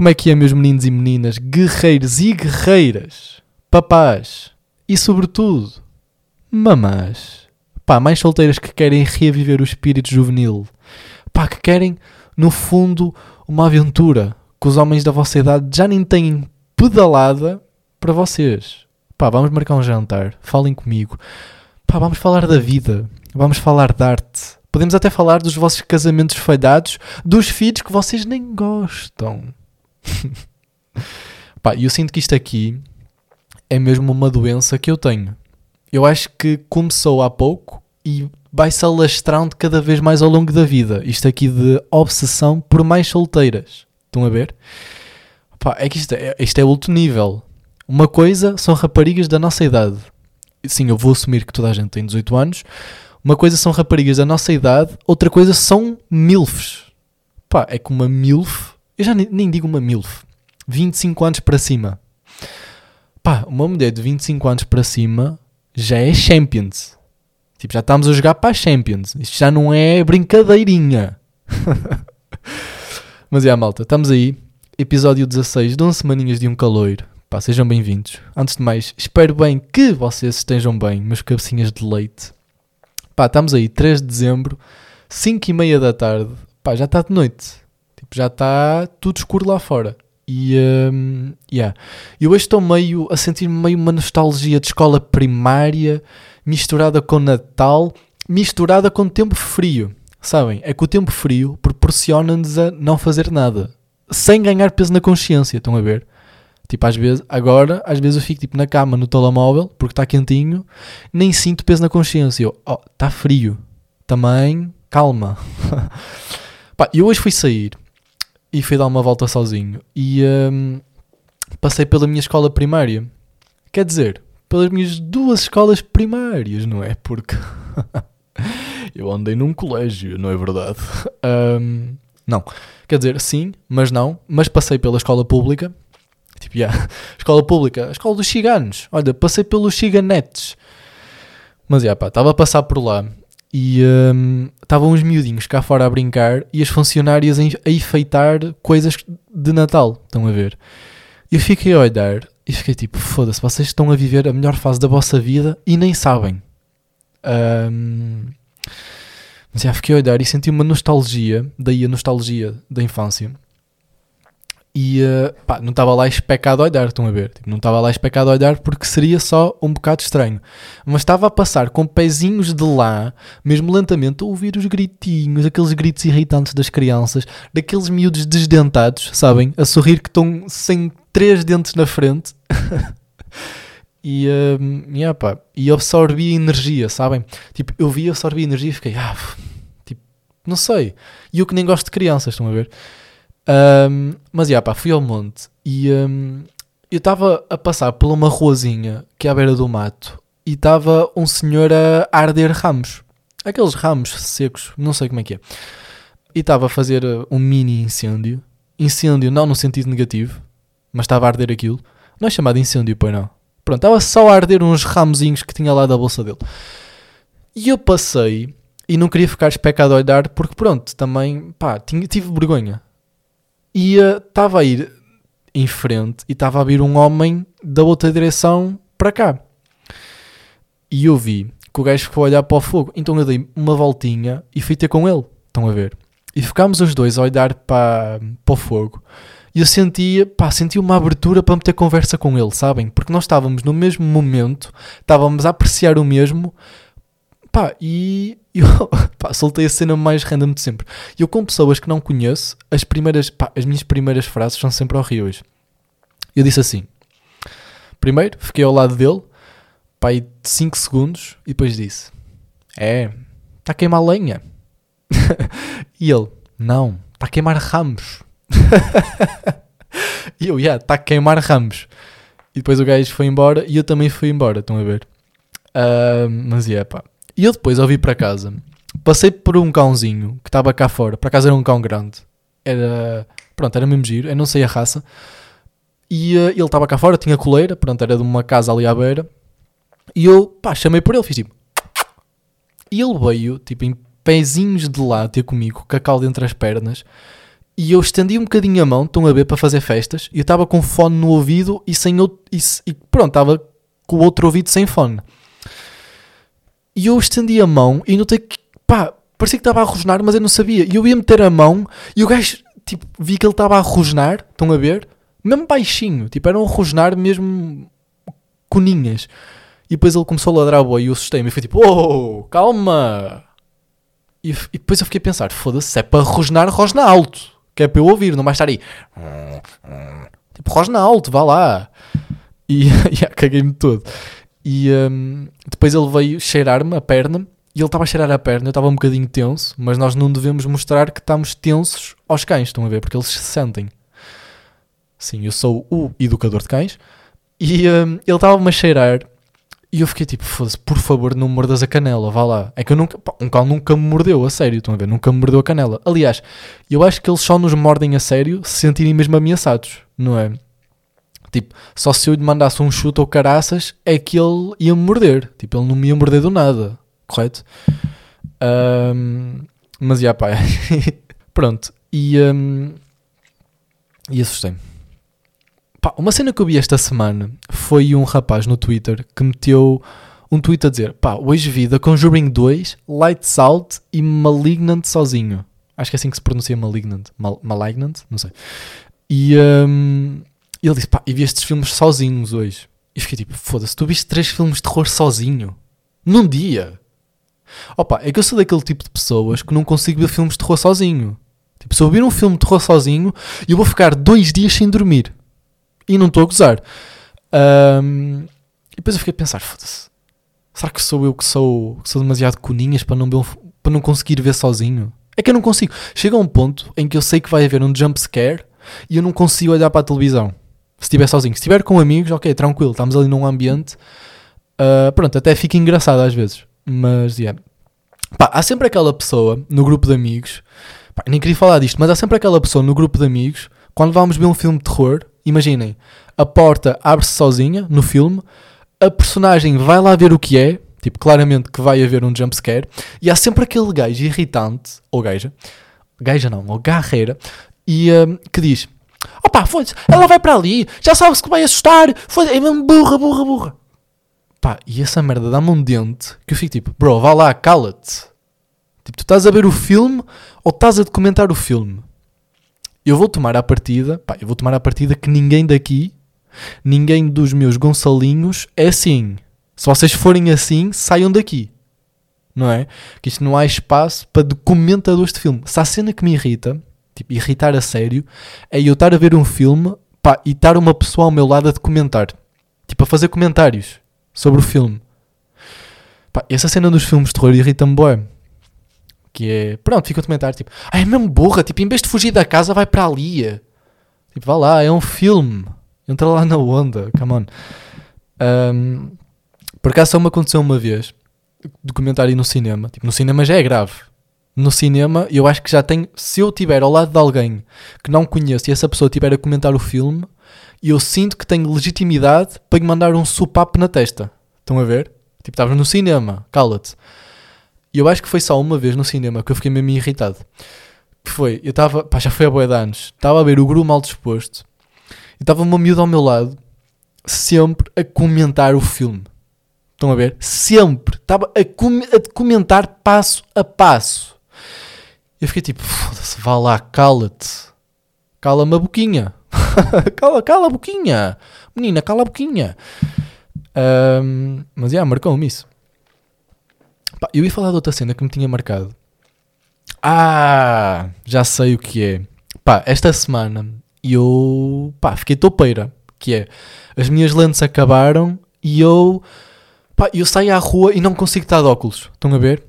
Como é que é, meus meninos e meninas, guerreiros e guerreiras, papás e, sobretudo, mamás? Pá, mais solteiras que querem reviver o espírito juvenil. Pá, que querem, no fundo, uma aventura que os homens da vossa idade já nem têm pedalada para vocês. Pá, vamos marcar um jantar, falem comigo. Pá, vamos falar da vida, vamos falar de arte. Podemos até falar dos vossos casamentos falhados, dos filhos que vocês nem gostam. Pá, eu sinto que isto aqui é mesmo uma doença que eu tenho. Eu acho que começou há pouco e vai se alastrando cada vez mais ao longo da vida. Isto aqui de obsessão por mais solteiras. Estão a ver? Pá, é que isto é, isto é outro nível. Uma coisa são raparigas da nossa idade. Sim, eu vou assumir que toda a gente tem 18 anos. Uma coisa são raparigas da nossa idade, outra coisa são milfs. Pá, é que uma milf, eu já nem, nem digo uma milf, 25 anos para cima. Pá, uma mulher de 25 anos para cima já é Champions. Tipo, já estamos a jogar para a Champions. Isto já não é brincadeirinha. Mas é, malta, estamos aí. Episódio 16 de 11 semaninhas de um caloiro. Pá, sejam bem-vindos. Antes de mais, espero bem que vocês estejam bem, meus cabecinhas de leite. Pá, estamos aí, 3 de dezembro, 5 e meia da tarde. Pá, já está de noite. Tipo, já está tudo escuro lá fora. E, um, yeah. Eu hoje estou meio a sentir meio uma nostalgia de escola primária, misturada com Natal, misturada com tempo frio. Sabem? É que o tempo frio proporciona-nos a não fazer nada. Sem ganhar peso na consciência, estão a ver? Tipo, às vezes, agora, às vezes eu fico tipo na cama, no telemóvel, porque está quentinho, nem sinto peso na consciência. Eu, oh, está frio. Também, calma. Pá, eu hoje fui sair e fui dar uma volta sozinho e um, passei pela minha escola primária. Quer dizer, pelas minhas duas escolas primárias, não é? Porque eu andei num colégio, não é verdade? Um, não, quer dizer, sim, mas não. Mas passei pela escola pública Tipo, yeah. escola pública, a escola dos ciganos. Olha, passei pelos ciganetes. Mas, yeah, pá, estava a passar por lá e estavam um, uns miudinhos cá fora a brincar e as funcionárias a, a enfeitar coisas de Natal. Estão a ver? Eu fiquei a olhar e fiquei tipo, foda-se, vocês estão a viver a melhor fase da vossa vida e nem sabem. Um, mas já fiquei a olhar e senti uma nostalgia, daí a nostalgia da infância. E uh, pá, não estava lá especado a olhar, estão a ver? Tipo, não estava lá especado a olhar porque seria só um bocado estranho. Mas estava a passar com pezinhos de lá, mesmo lentamente, a ouvir os gritinhos, aqueles gritos irritantes das crianças, daqueles miúdos desdentados, sabem? A sorrir que estão sem três dentes na frente. e, uh, yeah, pá, e absorvi energia, sabem? Tipo, eu vi, absorvi energia e fiquei, ah, tipo, não sei. E eu que nem gosto de crianças, estão a ver? Um, mas, já pá, fui ao monte e um, eu estava a passar por uma ruazinha que é à beira do mato e estava um senhor a arder ramos. Aqueles ramos secos, não sei como é que é. E estava a fazer uh, um mini incêndio. Incêndio não no sentido negativo, mas estava a arder aquilo. Não é chamado incêndio, pois não. Pronto, estava só a arder uns ramozinhos que tinha lá da bolsa dele. E eu passei e não queria ficar especado a olhar porque pronto, também, pá, tinha, tive vergonha e estava a ir em frente e estava a vir um homem da outra direção para cá. E eu vi que o gajo foi olhar para o fogo. Então eu dei uma voltinha e fui ter com ele. Estão a ver? E ficámos os dois a olhar para, para o fogo. E eu sentia, pá, sentia uma abertura para meter conversa com ele, sabem? Porque nós estávamos no mesmo momento, estávamos a apreciar o mesmo, pá, e eu pá, soltei a cena mais random de sempre. Eu com pessoas que não conheço, as primeiras, pá, as minhas primeiras frases são sempre horríveis. Eu disse assim: primeiro, fiquei ao lado dele, pá, aí 5 segundos, e depois disse: É, está a queimar lenha. e ele: Não, está a queimar ramos. e eu: Yeah, está a queimar ramos. E depois o gajo foi embora e eu também fui embora, estão a ver? Uh, mas é, yeah, pá. E eu depois, ao vir para casa, passei por um cãozinho que estava cá fora. Para casa era um cão grande. Era. Pronto, era mesmo giro. Eu não sei a raça. E uh, ele estava cá fora, tinha coleira. Pronto, era de uma casa ali à beira. E eu, pá, chamei por ele, fiz tipo. E ele veio, tipo, em pezinhos de lá ter comigo, com a calda entre as pernas. e eu estendi um bocadinho a mão, estão a ver, para fazer festas, e eu estava com fone no ouvido e sem outro, e, e pronto, estava com o outro ouvido sem fone. E eu estendi a mão e notei que, pá, parecia que estava a rosnar, mas eu não sabia. E eu ia meter a mão e o gajo, tipo, vi que ele estava a rosnar, estão a ver? Mesmo baixinho, tipo, era um rosnar mesmo coninhas. E depois ele começou a ladrar boi e eu assustei-me e foi tipo, oh, calma. E, e depois eu fiquei a pensar, foda-se, se é para rosnar, rosna alto. Que é para eu ouvir, não vai estar aí. Tipo, rosna alto, vá lá. E yeah, caguei-me todo. E um, depois ele veio cheirar-me a perna e ele estava a cheirar a perna, eu estava um bocadinho tenso, mas nós não devemos mostrar que estamos tensos aos cães, estão a ver? Porque eles se sentem. Sim, eu sou o educador de cães e um, ele estava-me a cheirar e eu fiquei tipo, foda-se, por favor, não mordas a canela, vá lá. É que eu nunca, pá, um cão nunca me mordeu, a sério, estão a ver? Nunca me mordeu a canela. Aliás, eu acho que eles só nos mordem a sério se sentirem mesmo ameaçados, não é? Tipo, só se eu lhe mandasse um chute ou caraças é que ele ia me morder. Tipo, ele não me ia morder do nada, correto? Um, mas já, pá. Pronto. E, um, e assustei-me. Pá, uma cena que eu vi esta semana foi um rapaz no Twitter que meteu um tweet a dizer: pá, hoje vi The Conjuring 2, Lights Out e Malignant sozinho. Acho que é assim que se pronuncia Malignant. Mal Malignant? Não sei. E um, ele disse: pá, e vi estes filmes sozinhos hoje. E fiquei tipo: foda-se, tu viste três filmes de terror sozinho? Num dia? Opa, é que eu sou daquele tipo de pessoas que não consigo ver filmes de terror sozinho. Tipo, se eu vir um filme de terror sozinho, eu vou ficar dois dias sem dormir. E não estou a gozar. Um, e depois eu fiquei a pensar, foda-se. Será que sou eu que sou, que sou demasiado coninhas para não, ver, para não conseguir ver sozinho? É que eu não consigo. Chega a um ponto em que eu sei que vai haver um jump scare e eu não consigo olhar para a televisão. Se estiver sozinho. Se estiver com amigos, ok, tranquilo. Estamos ali num ambiente. Uh, pronto, até fica engraçado às vezes. Mas, yeah. Pá, há sempre aquela pessoa no grupo de amigos. Pá, nem queria falar disto, mas há sempre aquela pessoa no grupo de amigos. Quando vamos ver um filme de terror, imaginem, a porta abre-se sozinha no filme, a personagem vai lá ver o que é, tipo, claramente que vai haver um jumpscare, e há sempre aquele gajo irritante, ou gaja, gaja não, ou garreira, e um, que diz: opá, foda-se, ela vai para ali, já sabe-se que vai assustar, foda-se, é mesmo burra, burra, burra. Pá, e essa merda dá-me um dente que eu fico tipo, bro, vá lá, cala-te. Tipo, tu estás a ver o filme ou estás a documentar o filme? Eu vou tomar a partida, pá, eu vou tomar a partida que ninguém daqui, ninguém dos meus Gonçalinhos é assim. Se vocês forem assim, saiam daqui. Não é? Que isto não há espaço para documentadores de filme. Se há cena que me irrita, tipo, irritar a sério, é eu estar a ver um filme pá, e estar uma pessoa ao meu lado a documentar. Tipo, a fazer comentários sobre o filme. Pá, essa cena dos filmes de terror irrita-me bem. Que é, pronto, fica a comentar, tipo, ah, é mesmo burra, tipo, em vez de fugir da casa, vai para ali. Tipo, vá lá, é um filme. Entra lá na onda, come on. Um, por acaso só me aconteceu uma vez, documentário no cinema. Tipo, no cinema já é grave. No cinema, eu acho que já tenho. Se eu estiver ao lado de alguém que não conheço e essa pessoa estiver a comentar o filme, eu sinto que tenho legitimidade para lhe mandar um supapo na testa. Estão a ver? Tipo, estavas no cinema, cala-te. E eu acho que foi só uma vez no cinema que eu fiquei mesmo irritado. Que foi, eu estava, pá, já foi há boia de anos, estava a ver o Guru mal disposto e estava uma miúda ao meu lado, sempre a comentar o filme. Estão a ver? Sempre. Estava a, com a comentar passo a passo. Eu fiquei tipo, foda-se, vá lá, cala-te. Cala-me a boquinha. cala, cala a boquinha. Menina, cala a boquinha. Um, mas, já, yeah, marcou-me isso. Pá, eu ia falar de outra cena que me tinha marcado. Ah, já sei o que é. Pá, esta semana eu, pá, fiquei topeira. Que é, as minhas lentes acabaram e eu, pá, eu saio à rua e não consigo estar de óculos. Estão a ver?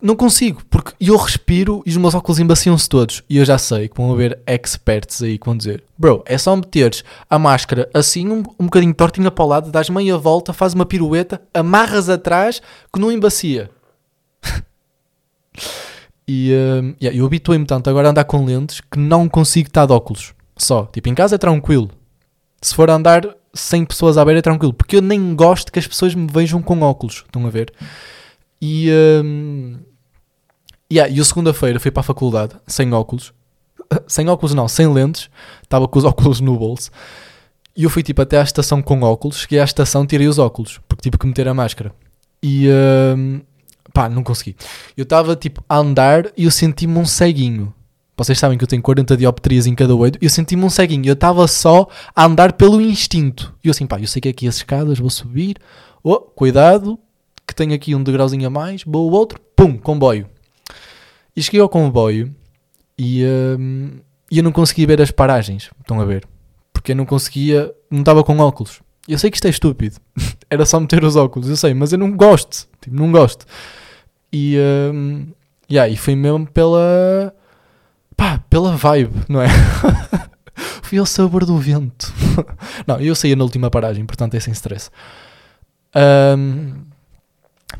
Não consigo, porque eu respiro e os meus óculos embaciam-se todos. E eu já sei que vão haver experts aí que vão dizer: Bro, é só meteres a máscara assim, um, um bocadinho tortinha para o lado, dás meia volta, faz uma pirueta, amarras atrás que não embacia. e uh, yeah, eu habituei-me tanto agora a andar com lentes que não consigo estar de óculos. Só. Tipo, em casa é tranquilo. Se for andar sem pessoas à beira é tranquilo. Porque eu nem gosto que as pessoas me vejam com óculos. Estão a ver? E. Um, Yeah, e eu segunda-feira fui para a faculdade, sem óculos. sem óculos não, sem lentes, estava com os óculos no bolso. E eu fui tipo até à estação com óculos, cheguei à estação, tirei os óculos, porque tive que meter a máscara. E hum, pá, não consegui. Eu estava tipo a andar e eu senti-me um ceguinho. Vocês sabem que eu tenho 40 dioptrias em cada olho. E eu senti-me um ceguinho. Eu estava só a andar pelo instinto. E eu assim, pá, eu sei que aqui as escadas, vou subir. Oh, cuidado, que tenho aqui um degrauzinho a mais. Vou outro, pum, comboio. E cheguei ao comboio e, hum, e eu não consegui ver as paragens. Estão a ver? Porque eu não conseguia, não estava com óculos. Eu sei que isto é estúpido. Era só meter os óculos, eu sei, mas eu não gosto. Tipo, não gosto. E, um, yeah, e foi mesmo pela. pá, pela vibe, não é? Fui ao sabor do vento. não, eu saía na última paragem, portanto é sem stress. Um,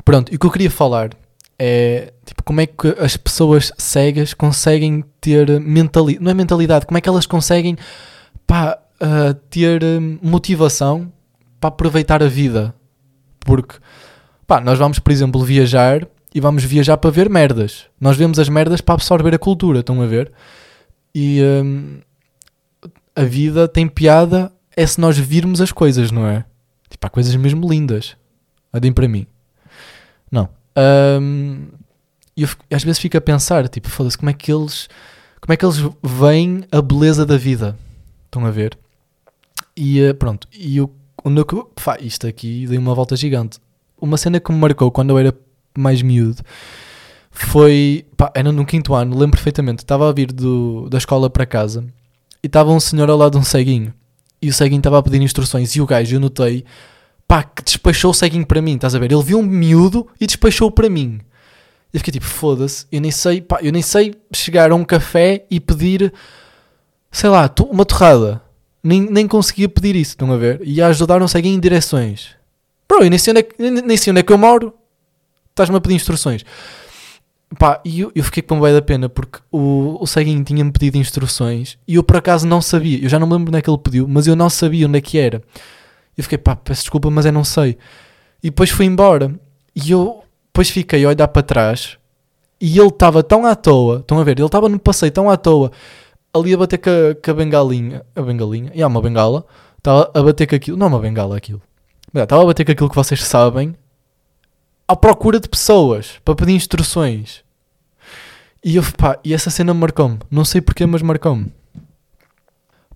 pronto, e o que eu queria falar é tipo, como é que as pessoas cegas conseguem ter mentalidade, não é mentalidade, como é que elas conseguem pá, uh, ter hum, motivação para aproveitar a vida. Porque pá, nós vamos, por exemplo, viajar e vamos viajar para ver merdas. Nós vemos as merdas para absorver a cultura, estão a ver? E hum, a vida tem piada é se nós virmos as coisas, não é? Tipo, há coisas mesmo lindas. Adem para mim. Não. Um, e às vezes fico a pensar, tipo, foda-se, como é que eles como é que eles veem a beleza da vida? Estão a ver? E uh, pronto, e eu, onde pá, isto aqui dei uma volta gigante. Uma cena que me marcou quando eu era mais miúdo foi, pá, era no quinto ano, lembro perfeitamente, estava a vir do, da escola para casa e estava um senhor ao lado de um ceguinho e o ceguinho estava a pedir instruções e o gajo, eu notei, pá, que despachou o ceguinho para mim, estás a ver? Ele viu um miúdo e despachou para mim. Eu fiquei tipo, foda-se, eu nem sei, pá, eu nem sei chegar a um café e pedir, sei lá, uma torrada. Nem, nem conseguia pedir isso, estão a ver? E a ajudar um ceguinho em direções. Bro, eu nem sei onde é que, nem, nem sei onde é que eu moro. Estás-me a pedir instruções. Pá, e eu, eu fiquei com bem da pena porque o, o ceguinho tinha-me pedido instruções e eu por acaso não sabia. Eu já não me lembro onde é que ele pediu, mas eu não sabia onde é que era. Eu fiquei, pá, peço desculpa, mas eu não sei. E depois fui embora. E eu depois fiquei a olhar para trás e ele estava tão à toa. Estão a ver? Ele estava no passeio tão à toa. Ali a bater com a, com a bengalinha. A bengalinha? E há uma bengala. Estava a bater com aquilo. Não é uma bengala aquilo. Estava a bater com aquilo que vocês sabem. À procura de pessoas. Para pedir instruções. E, eu, pá, e essa cena marcou-me. Não sei porquê, mas marcou-me.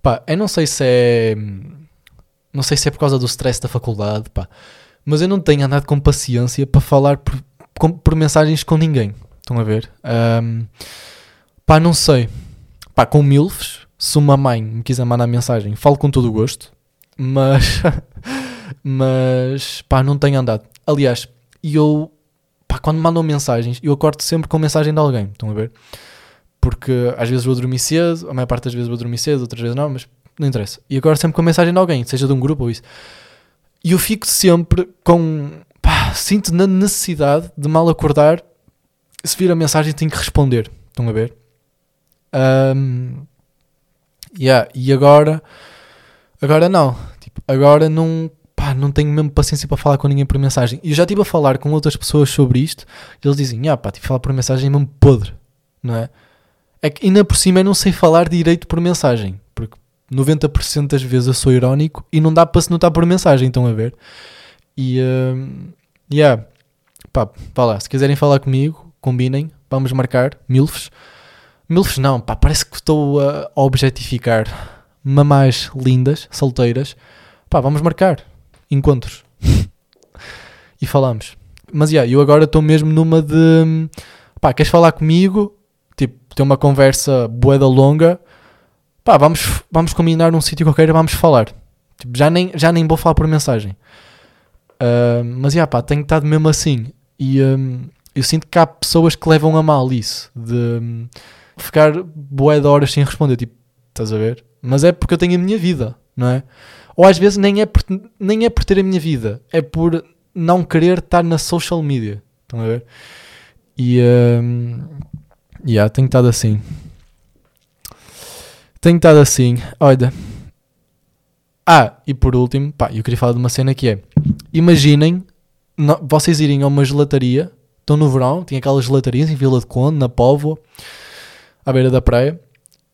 Pá, eu não sei se é não sei se é por causa do stress da faculdade, pá. Mas eu não tenho andado com paciência para falar por, com, por mensagens com ninguém. Estão a ver? Um, pá, não sei. Pá, com milfs, se uma mãe me quiser mandar mensagem, falo com todo o gosto. Mas, mas, pá, não tenho andado. Aliás, eu, pá, quando mandam mensagens, eu acordo sempre com mensagem de alguém. Estão a ver? Porque às vezes vou dormir cedo, a maior parte das vezes vou dormir cedo, outras vezes não, mas não interessa. E agora sempre com a mensagem de alguém, seja de um grupo ou isso. E eu fico sempre com. Pá, sinto na necessidade de mal acordar. Se vir a mensagem, tenho que responder. Estão a ver? Um, yeah, e agora. Agora não. Tipo, agora não. Pá, não tenho mesmo paciência para falar com ninguém por mensagem. E eu já estive a falar com outras pessoas sobre isto. E eles dizem: ah, pá, tive a falar por mensagem é mesmo podre. Não é? É que ainda por cima eu não sei falar direito por mensagem. Porque 90% das vezes eu sou irónico e não dá para se notar por mensagem, estão a ver? E, uh, yeah, pá, vá lá, se quiserem falar comigo, combinem, vamos marcar, milfs. Milfs não, pá, parece que estou a objetificar mamás lindas, solteiras. Pá, vamos marcar encontros. e falamos. Mas, yeah, eu agora estou mesmo numa de, pá, queres falar comigo? Tipo, ter uma conversa boeda longa pá, vamos, vamos combinar num sítio qualquer e vamos falar. Tipo, já, nem, já nem vou falar por mensagem. Uh, mas, já, pá, tenho estado mesmo assim. E um, eu sinto que há pessoas que levam a mal isso, de um, ficar boé de horas sem responder, tipo, estás a ver? Mas é porque eu tenho a minha vida, não é? Ou às vezes nem é por, nem é por ter a minha vida, é por não querer estar na social media, estão a ver? E, um, yeah, tenho estado assim. Tenho estado assim, olha. Ah, e por último, pá, eu queria falar de uma cena que é: imaginem no, vocês irem a uma gelataria, estão no verão, tem aquelas gelatarias em Vila de Conde, na Póvoa, à beira da praia,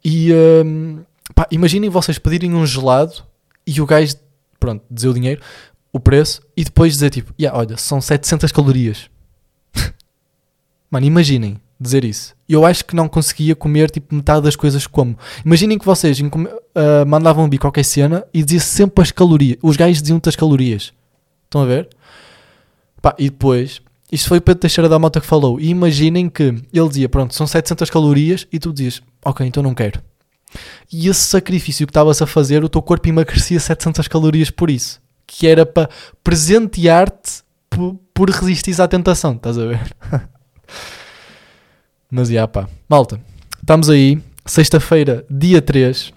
E hum, pá, imaginem vocês pedirem um gelado e o gajo, pronto, dizer o dinheiro, o preço, e depois dizer tipo, yeah, olha, são 700 calorias. Mano, imaginem dizer isso. Eu acho que não conseguia comer tipo metade das coisas que como. Imaginem que vocês uh, mandavam um qualquer cena e dizia sempre as calorias. Os gajos diziam-te as calorias. Estão a ver? Pá, e depois, isto foi o Pedro Teixeira da Mota que falou. E imaginem que ele dizia, pronto, são 700 calorias e tu dizias, ok, então não quero. E esse sacrifício que estavas a fazer, o teu corpo emagrecia 700 calorias por isso. Que era para presentear-te por resistir à tentação, estás a ver? Mas já pá, malta, estamos aí, sexta-feira, dia 3.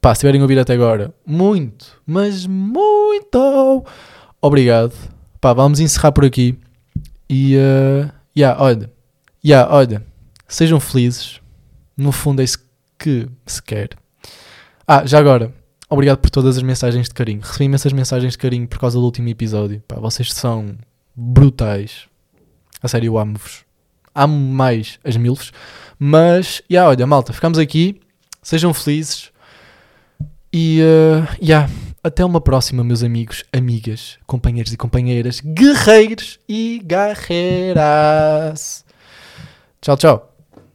Pá, se estiverem a ouvir até agora, muito, mas muito obrigado. Pá, vamos encerrar por aqui. E, uh, yeah, olha, yeah, olha, sejam felizes. No fundo é isso que se quer. Ah, já agora, obrigado por todas as mensagens de carinho. Recebi imensas mensagens de carinho por causa do último episódio. Pá, vocês são brutais. A sério, eu amo-vos amo mais as milfs. Mas, yeah, olha, malta, ficamos aqui. Sejam felizes. E, uh, yeah, até uma próxima, meus amigos, amigas, companheiros e companheiras, guerreiros e guerreiras. Tchau, tchau.